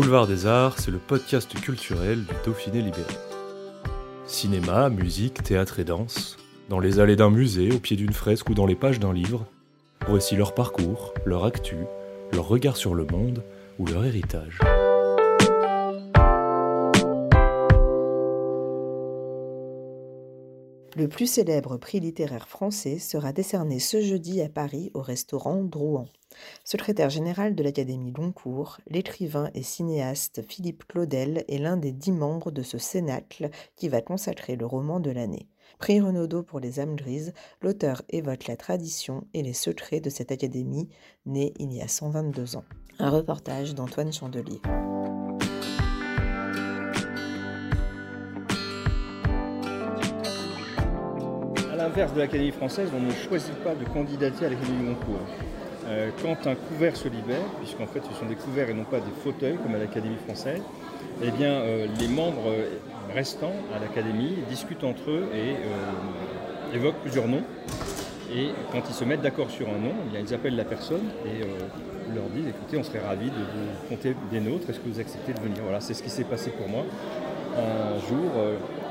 Boulevard des Arts, c'est le podcast culturel du Dauphiné libéré. Cinéma, musique, théâtre et danse, dans les allées d'un musée, au pied d'une fresque ou dans les pages d'un livre, voici leur parcours, leur actu, leur regard sur le monde ou leur héritage. Le plus célèbre prix littéraire français sera décerné ce jeudi à Paris au restaurant Drouan. Secrétaire général de l'Académie Goncourt, l'écrivain et cinéaste Philippe Claudel est l'un des dix membres de ce cénacle qui va consacrer le roman de l'année. Prix Renaudot pour les âmes grises, l'auteur évoque la tradition et les secrets de cette académie née il y a 122 ans. Un reportage d'Antoine Chandelier. À l'inverse de l'Académie française, on ne choisit pas de candidater à l'Académie. Euh, quand un couvert se libère, puisqu'en fait ce sont des couverts et non pas des fauteuils comme à l'Académie française, eh bien euh, les membres euh, restants à l'Académie discutent entre eux et évoquent plusieurs noms. Et quand ils se mettent d'accord sur un nom, eh ils appellent la personne et leur disent écoutez, on serait ravis de vous compter des nôtres, est-ce que vous acceptez de venir? Voilà, c'est ce qui s'est passé pour moi. Un jour,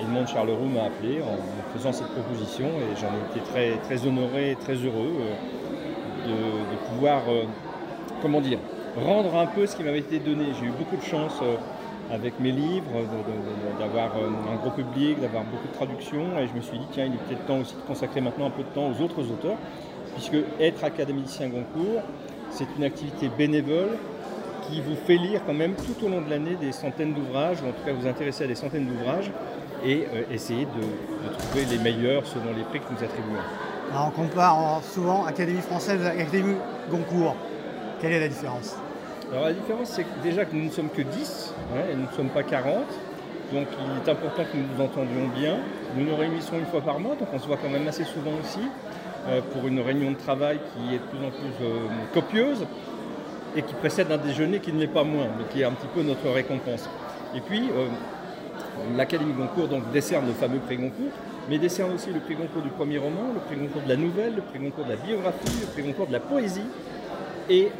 Edmond Charleroux m'a appelé en faisant cette proposition et j'en ai été très, très honoré et très heureux de, pouvoir, euh, comment dire, rendre un peu ce qui m'avait été donné. J'ai eu beaucoup de chance euh, avec mes livres, d'avoir euh, un gros public, d'avoir beaucoup de traductions, et je me suis dit, tiens, il est peut-être temps aussi de consacrer maintenant un peu de temps aux autres auteurs, puisque être académicien Goncourt, c'est une activité bénévole qui vous fait lire quand même tout au long de l'année des centaines d'ouvrages, ou en tout cas vous intéresser à des centaines d'ouvrages, et essayer de, de, trouver les meilleurs selon les prix que nous attribuons on compare souvent Académie française et Académie Goncourt. Quelle est la différence Alors la différence, c'est déjà que nous ne sommes que 10 hein, et nous ne sommes pas 40. Donc il est important que nous nous entendions bien. Nous nous réunissons une fois par mois, donc on se voit quand même assez souvent aussi euh, pour une réunion de travail qui est de plus en plus euh, copieuse et qui précède un déjeuner qui ne l'est pas moins, mais qui est un petit peu notre récompense. Et puis, euh, l'Académie Goncourt donc, décerne le fameux prix Goncourt, mais décerne aussi le prix Goncourt du premier roman, le prix Goncourt de la nouvelle, le prix Goncourt de la biographie, le prix Goncourt de la poésie, et,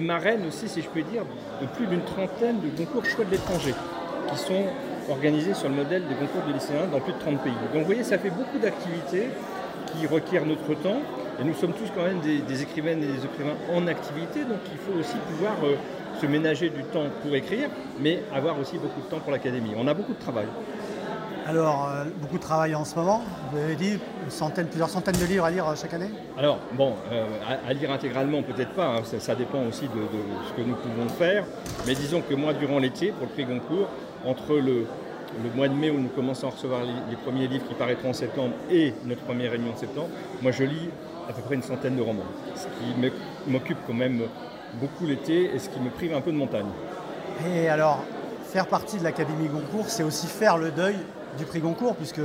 marraine aussi, si je peux dire, de plus d'une trentaine de concours choix de l'étranger, qui sont organisés sur le modèle des concours de lycéens dans plus de 30 pays. Donc vous voyez, ça fait beaucoup d'activités qui requièrent notre temps, et nous sommes tous quand même des, écrivaines et des écrivains en activité, donc il faut aussi pouvoir euh, se ménager du temps pour écrire, mais avoir aussi beaucoup de temps pour l'académie. On a beaucoup de travail. Alors, euh, beaucoup de travail en ce moment. Vous avez dit centaines, plusieurs centaines de livres à lire euh, chaque année? Alors, bon, euh, à, lire intégralement, peut-être pas. Hein. ça, dépend aussi de, ce que nous pouvons faire. Mais disons que moi, durant l'été, pour le prix Goncourt, entre le, mois de mai où nous commençons à recevoir les, premiers livres qui paraîtront en septembre et notre première réunion en septembre, moi, je lis à peu près une centaine de romans. Ce qui m'occupe quand même beaucoup l'été et ce qui me prive un peu de montagne. Et alors, faire partie de l'Académie Goncourt, c'est aussi faire le deuil du prix Goncourt, puisque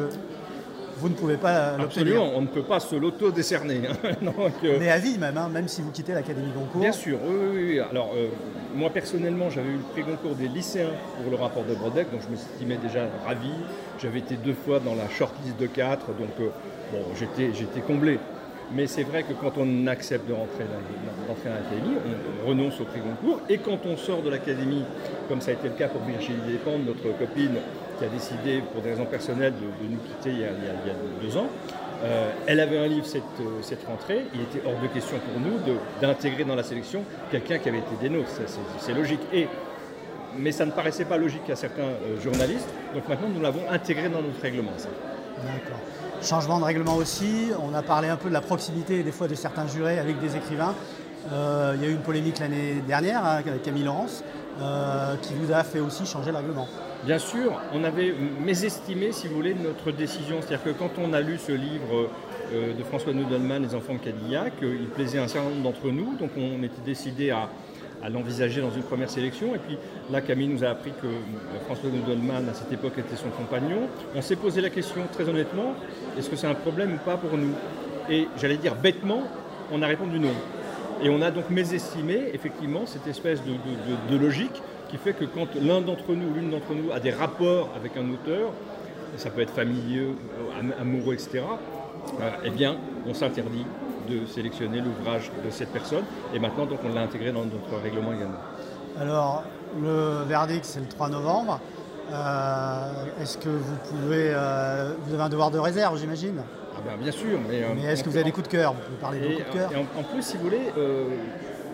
vous ne pouvez pas l'obtenir. Absolument, on ne peut pas se l'auto-décerner. Hein. Euh, Mais à vie même, hein, même si vous quittez l'Académie Goncourt. Bien sûr, oui, oui. Alors, euh, moi personnellement, j'avais eu le prix Goncourt des lycéens pour le rapport de Brodeck, donc je me estimais déjà ravi. J'avais été deux fois dans la shortlist de quatre, donc euh, bon, j'étais comblé. Mais c'est vrai que quand on accepte de rentrer, à l'académie, on renonce au prix Goncourt. Et quand on sort de l'académie, comme ça a été le cas pour Virginie Despentes, notre copine qui a décidé, pour des raisons personnelles, de, nous quitter il y, a, deux ans, euh, elle avait un livre cette, euh, cette, rentrée. Il était hors de question pour nous d'intégrer dans la sélection quelqu'un qui avait été des nôtres. C'est logique. Et, mais ça ne paraissait pas logique à certains euh, journalistes. Donc maintenant, nous l'avons intégré dans notre règlement. D'accord. Changement de règlement aussi, on a parlé un peu de la proximité des fois de certains jurés avec des écrivains. Euh, il y a eu une polémique l'année dernière hein, avec Camille Laurence euh, qui vous a fait aussi changer le règlement. Bien sûr, on avait mésestimé, si vous voulez, notre décision. C'est-à-dire que quand on a lu ce livre de François Nudelman, Les Enfants de Cadillac. il plaisait un certain nombre d'entre nous, donc on était décidé à, l'envisager dans une première sélection. Et puis là, Camille nous a appris que François Nudelman, à cette époque, était son compagnon. On s'est posé la question très honnêtement, est-ce que c'est un problème ou pas pour nous? Et j'allais dire bêtement, on a répondu non. Et on a donc mésestimé effectivement cette espèce de, logique qui fait que quand l'un d'entre nous, l'une d'entre nous a des rapports avec un auteur, ça peut être familier, amoureux, etc., euh, eh bien, on s'interdit de sélectionner l'ouvrage de cette personne. Et maintenant, donc, on l'a intégré dans notre règlement également. Alors, le verdict, c'est le 3 novembre. Euh, est-ce que vous pouvez. Euh, vous avez un devoir de réserve, j'imagine? Ah ben, Bien sûr. Mais, mais est-ce que vous avez des coups de cœur? Vous pouvez parler de coups de cœur en, plus, si vous voulez,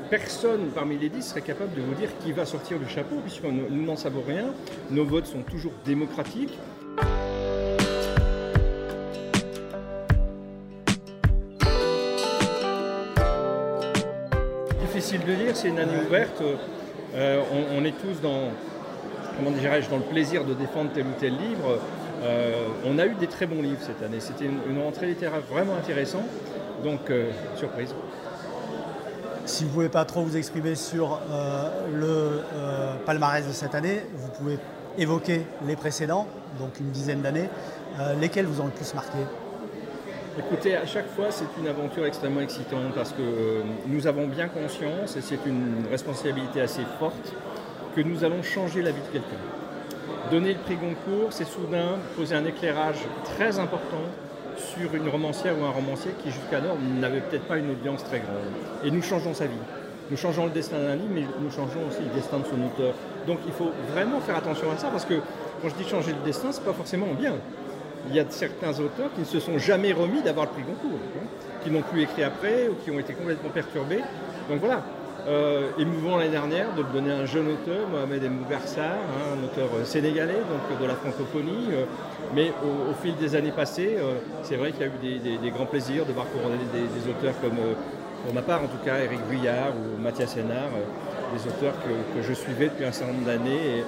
personne parmi les dix serait capable de vous dire qui va sortir du chapeau, puisque nous n'en savons rien. Nos votes sont toujours démocratiques. Difficile de dire, c'est une année ouverte. Euh, on, est tous dans, comment dirais-je, dans le plaisir de défendre tel ou tel livre. Euh, on a eu des très bons livres cette année. C'était une, rentrée littéraire vraiment intéressante. Donc, euh, surprise. Si vous ne pouvez pas trop vous exprimer sur le palmarès de cette année, vous pouvez évoquer les précédents, donc une dizaine d'années. Lesquels vous ont le plus marqué? Écoutez, à chaque fois, c'est une aventure extrêmement excitante parce que nous avons bien conscience, et c'est une responsabilité assez forte, que nous allons changer la vie de quelqu'un. Donner le prix Goncourt, c'est soudain poser un éclairage très important sur une romancière ou un romancier qui jusqu'alors n'avait peut-être pas une audience très grande. Et nous changeons sa vie. Nous changeons le destin d'un livre, mais nous changeons aussi le destin de son auteur. Donc il faut vraiment faire attention à ça, parce que quand je dis changer le destin, ce n'est pas forcément bien. Il y a certains auteurs qui ne se sont jamais remis d'avoir le prix Goncourt, hein, qui n'ont plus écrit après ou qui ont été complètement perturbés. Donc voilà, euh, émouvant l'année dernière de le donner à un jeune auteur, Mohamed Mbougarsar, hein, un auteur euh, sénégalais, donc de la francophonie. Euh, mais au, fil des années passées, c'est vrai qu'il y a eu des, grands plaisirs de voir couronner des, auteurs comme, pour ma part en tout cas, Éric Vuillard ou Mathias Hénard, des auteurs que, je suivais depuis un certain nombre d'années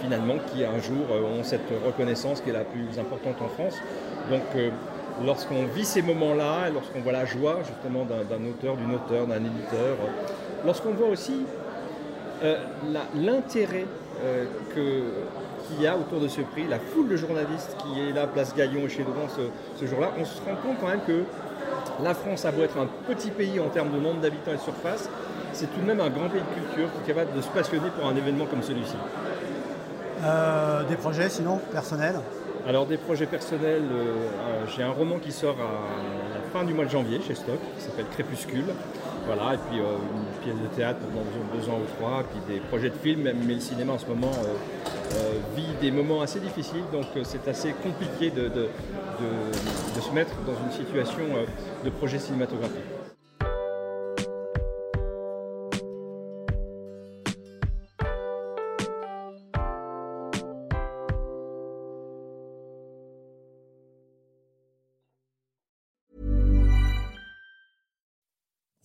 finalement qui un jour ont cette reconnaissance qui est la plus importante en France. Donc lorsqu'on vit ces moments-là, lorsqu'on voit la joie justement d'un auteur, d'une auteure, d'un éditeur, lorsqu'on voit aussi euh, l'intérêt euh, qu'il y a autour de ce prix, la foule de journalistes qui est là, place Gaillon et chez Drouin ce, jour-là, on se rend compte quand même que la France a beau être un petit pays en termes de nombre d'habitants et de surface, c'est tout de même un grand pays de culture qui est capable de se passionner pour un événement comme celui-ci. Euh, des projets sinon personnels alors des projets personnels, j'ai un roman qui sort à la fin du mois de janvier chez Stock, qui s'appelle Crépuscule. Voilà, et puis euh, une pièce de théâtre dans deux ans ou trois, puis des projets de films, mais le cinéma en ce moment euh, euh, vit des moments assez difficiles, donc c'est assez compliqué de, se mettre dans une situation de projet cinématographique.